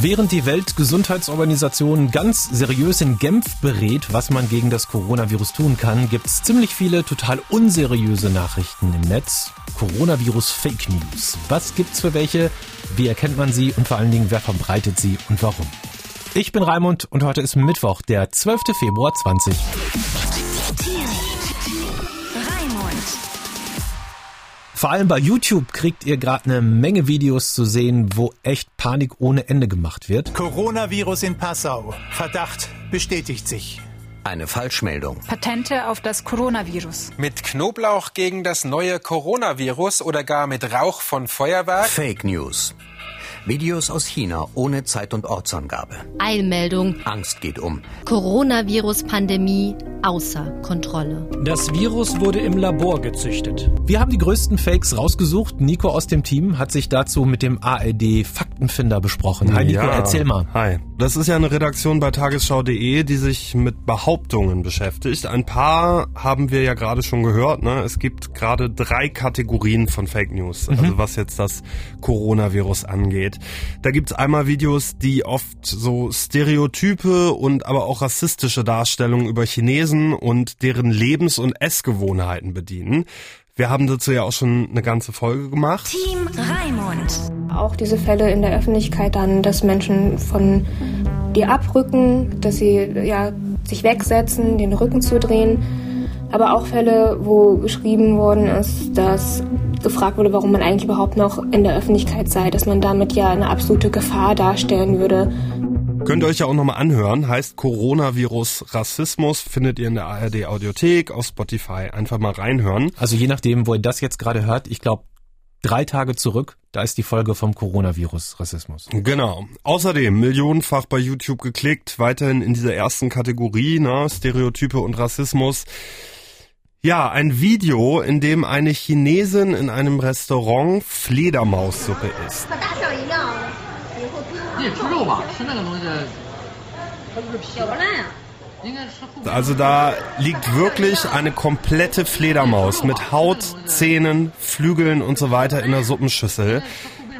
Während die Weltgesundheitsorganisation ganz seriös in Genf berät, was man gegen das Coronavirus tun kann, gibt es ziemlich viele total unseriöse Nachrichten im Netz. Coronavirus Fake News. Was gibt's für welche? Wie erkennt man sie und vor allen Dingen, wer verbreitet sie und warum? Ich bin Raimund und heute ist Mittwoch, der 12. Februar 20. Vor allem bei YouTube kriegt ihr gerade eine Menge Videos zu sehen, wo echt Panik ohne Ende gemacht wird. Coronavirus in Passau. Verdacht bestätigt sich. Eine Falschmeldung. Patente auf das Coronavirus. Mit Knoblauch gegen das neue Coronavirus oder gar mit Rauch von Feuerwerk? Fake News. Videos aus China ohne Zeit- und Ortsangabe. Eilmeldung. Angst geht um. Coronavirus-Pandemie außer Kontrolle. Das Virus wurde im Labor gezüchtet. Wir haben die größten Fakes rausgesucht. Nico aus dem Team hat sich dazu mit dem ARD Faktenfinder besprochen. Hi Nico, Ja. erzähl mal. Hi. Das ist ja eine Redaktion bei tagesschau.de, die sich mit Behauptungen beschäftigt. Ein paar haben wir ja gerade schon gehört. Ne? Es gibt gerade drei Kategorien von Fake News, also was jetzt das Coronavirus angeht. Da gibt's einmal Videos, die oft so Stereotype und aber auch rassistische Darstellungen über Chinesen und deren Lebens- und Essgewohnheiten bedienen. Wir haben dazu ja auch schon eine ganze Folge gemacht. Team Raimund. Auch diese Fälle in der Öffentlichkeit dann, dass Menschen von dir abrücken, dass sie ja, sich wegsetzen, den Rücken zu drehen. Aber auch Fälle, wo geschrieben worden ist, dass gefragt wurde, warum man eigentlich überhaupt noch in der Öffentlichkeit sei, dass man damit ja eine absolute Gefahr darstellen würde. Könnt ihr euch ja auch nochmal anhören. Heißt Coronavirus Rassismus. Findet ihr in der ARD Audiothek, auf Spotify. Einfach mal reinhören. Also je nachdem, wo ihr das jetzt gerade hört, ich glaube drei Tage zurück, da ist die Folge vom Coronavirus Rassismus. Genau. Außerdem millionenfach bei YouTube geklickt. Weiterhin in dieser ersten Kategorie, ne? Stereotype und Rassismus. Ja, ein Video, in dem eine Chinesin in einem Restaurant Fledermaussuppe isst. Also da liegt wirklich eine komplette Fledermaus mit Haut, Zähnen, Flügeln und so weiter in der Suppenschüssel.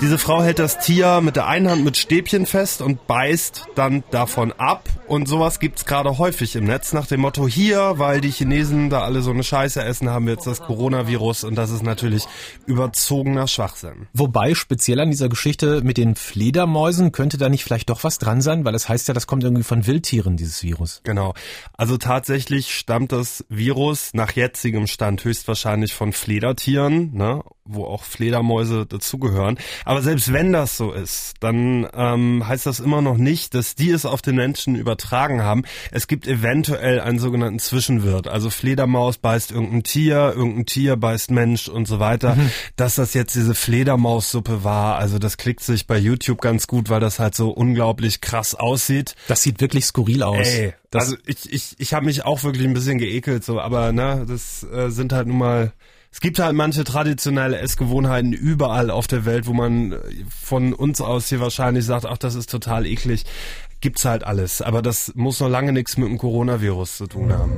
Diese Frau hält das Tier mit der einen Hand mit Stäbchen fest und beißt dann davon ab. Und sowas gibt's gerade häufig im Netz nach dem Motto hier, weil die Chinesen da alle so eine Scheiße essen, haben wir jetzt das Coronavirus und das ist natürlich überzogener Schwachsinn. Wobei speziell an dieser Geschichte mit den Fledermäusen könnte da nicht vielleicht doch was dran sein, weil es heißt ja, das kommt irgendwie von Wildtieren, dieses Virus. Genau. Also tatsächlich stammt das Virus nach jetzigem Stand höchstwahrscheinlich von Fledertieren, ne, wo auch Fledermäuse dazugehören. Aber selbst wenn das so ist, dann ähm, heißt das immer noch nicht, dass die es auf den Menschen übertragen haben. Es gibt eventuell einen sogenannten Zwischenwirt. Also Fledermaus beißt irgendein Tier, irgendein Tier beißt Mensch und so weiter. Dass das jetzt diese Fledermaussuppe war, also das klickt sich bei YouTube ganz gut, weil das halt so unglaublich krass aussieht. Das sieht wirklich skurril aus. Ey, Das- also ich, ich, ich habe mich auch wirklich ein bisschen geekelt, so, aber ne, das äh, sind halt nun mal. Es gibt halt manche traditionelle Essgewohnheiten überall auf der Welt, wo man äh, von uns aus hier wahrscheinlich sagt, ach, das ist total eklig. Gibt's halt alles. Aber das muss noch lange nichts mit dem Coronavirus zu tun haben.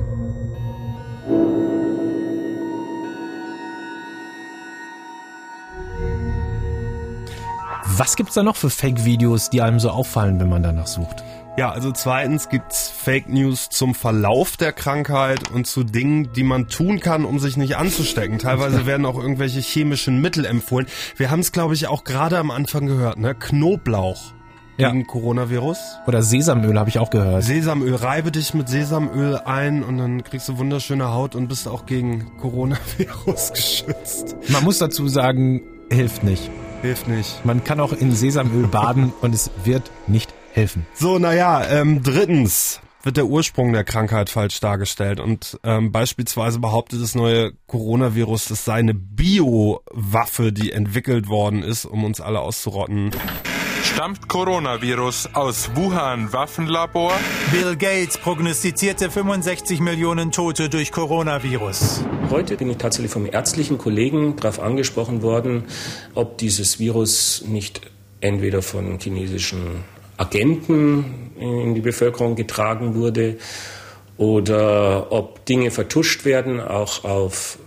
Was gibt's da noch für Fake-Videos, die einem so auffallen, wenn man danach sucht? Ja, also zweitens gibt's Fake News zum Verlauf der Krankheit und zu Dingen, die man tun kann, um sich nicht anzustecken. Teilweise werden auch irgendwelche chemischen Mittel empfohlen. Wir haben es, glaube ich, auch gerade am Anfang gehört, ne? Knoblauch Ja. gegen Coronavirus. Oder Sesamöl habe ich auch gehört. Sesamöl, reibe dich mit Sesamöl ein und dann kriegst du wunderschöne Haut und bist auch gegen Coronavirus geschützt. Man muss dazu sagen, hilft nicht. Hilft nicht. Man kann auch in Sesamöl baden und es wird nicht helfen. So, naja, ähm, drittens wird der Ursprung der Krankheit falsch dargestellt und ähm, beispielsweise behauptet das neue Coronavirus, das sei eine Biowaffe, die entwickelt worden ist, um uns alle auszurotten. Stammt Coronavirus aus Wuhan Waffenlabor? Bill Gates prognostizierte 65 Millionen Tote durch Coronavirus. Heute bin ich tatsächlich vom ärztlichen Kollegen darauf angesprochen worden, ob dieses Virus nicht entweder von chinesischen Agenten in die Bevölkerung getragen wurde oder ob Dinge vertuscht werden, auch auf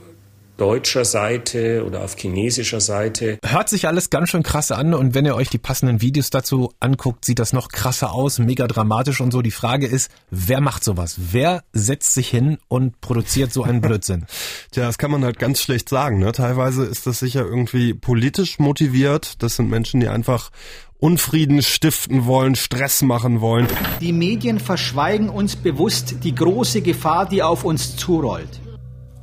deutscher Seite oder auf chinesischer Seite. Hört sich alles ganz schön krass an und wenn ihr euch die passenden Videos dazu anguckt, sieht das noch krasser aus, mega dramatisch und so. Die Frage ist, wer macht sowas? Wer setzt sich hin und produziert so einen Blödsinn? Tja, das kann man halt ganz schlecht sagen. Ne? Teilweise ist das sicher irgendwie politisch motiviert. Das sind Menschen, die einfach Unfrieden stiften wollen, Stress machen wollen. Die Medien verschweigen uns bewusst die große Gefahr, die auf uns zurollt.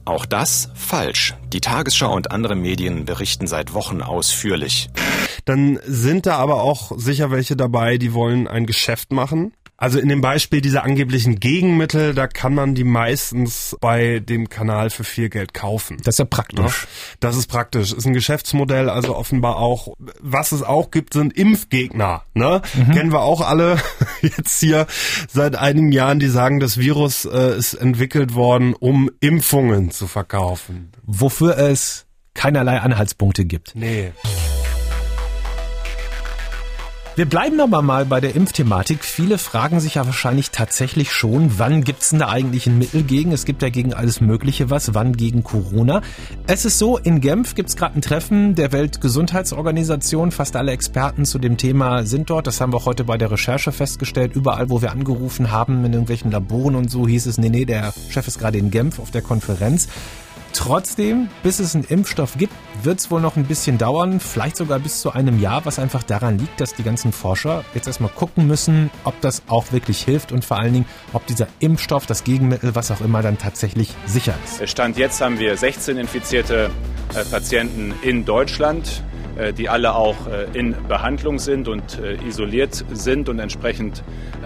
Auch das falsch. Die Tagesschau und andere Medien berichten seit Wochen ausführlich. Dann sind da aber auch sicher welche dabei, die wollen ein Geschäft machen. Also in dem Beispiel dieser angeblichen Gegenmittel, da kann man die meistens bei dem Kanal für viel Geld kaufen. Das ist ja praktisch. Das ist praktisch. Ist ein Geschäftsmodell, also offenbar auch. Was es auch gibt, sind Impfgegner. Ne? Mhm. Kennen wir auch alle jetzt hier seit einigen Jahren, die sagen, das Virus äh, ist entwickelt worden, um Impfungen zu verkaufen. Wofür es keinerlei Anhaltspunkte gibt. Nee. Wir bleiben aber mal bei der Impfthematik. Viele fragen sich ja wahrscheinlich tatsächlich schon, wann gibt's denn da eigentlich ein Mittel gegen? Es gibt ja gegen alles Mögliche was. Wann gegen Corona? Es ist so, in Genf gibt's gerade ein Treffen der Weltgesundheitsorganisation. Fast alle Experten zu dem Thema sind dort. Das haben wir auch heute bei der Recherche festgestellt. Überall, wo wir angerufen haben, in irgendwelchen Laboren und so, hieß es, nee, nee, der Chef ist gerade in Genf auf der Konferenz. Trotzdem, bis es einen Impfstoff gibt, wird es wohl noch ein bisschen dauern, vielleicht sogar bis zu einem Jahr, was einfach daran liegt, dass die ganzen Forscher jetzt erstmal gucken müssen, ob das auch wirklich hilft und vor allen Dingen, ob dieser Impfstoff, das Gegenmittel, was auch immer, dann tatsächlich sicher ist. Stand jetzt haben wir 16 infizierte äh, Patienten in Deutschland äh, die alle auch äh, in Behandlung sind und isoliert sind und entsprechend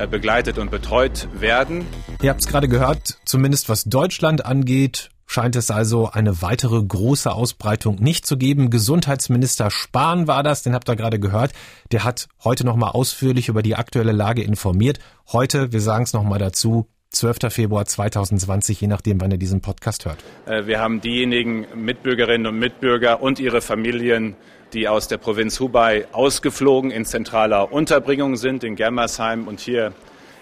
begleitet und betreut werden. Ihr habt es gerade gehört, zumindest was Deutschland angeht, scheint es also eine weitere große Ausbreitung nicht zu geben. Gesundheitsminister Spahn war das, den habt ihr gerade gehört. Der hat heute nochmal ausführlich über die aktuelle Lage informiert. Heute, wir sagen es nochmal dazu, 12. Februar 2020, je nachdem, wann ihr diesen Podcast hört. Äh, wir haben diejenigen Mitbürgerinnen und Mitbürger und ihre Familien, die aus der Provinz Hubei ausgeflogen in zentraler Unterbringung sind, in Germersheim und hier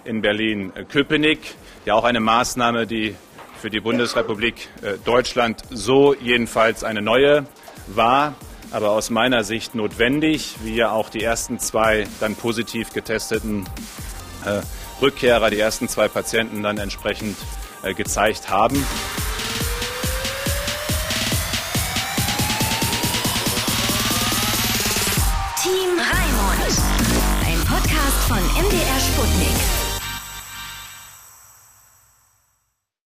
in Berlin-Köpenick. Ja, auch eine Maßnahme, die für die Bundesrepublik äh, Deutschland so jedenfalls eine neue war, aber aus meiner Sicht notwendig, wie ja auch die ersten zwei dann positiv getesteten äh, Rückkehrer, die ersten zwei Patienten dann entsprechend äh, gezeigt haben. Team Raimund, ein Podcast von MDR Sputnik.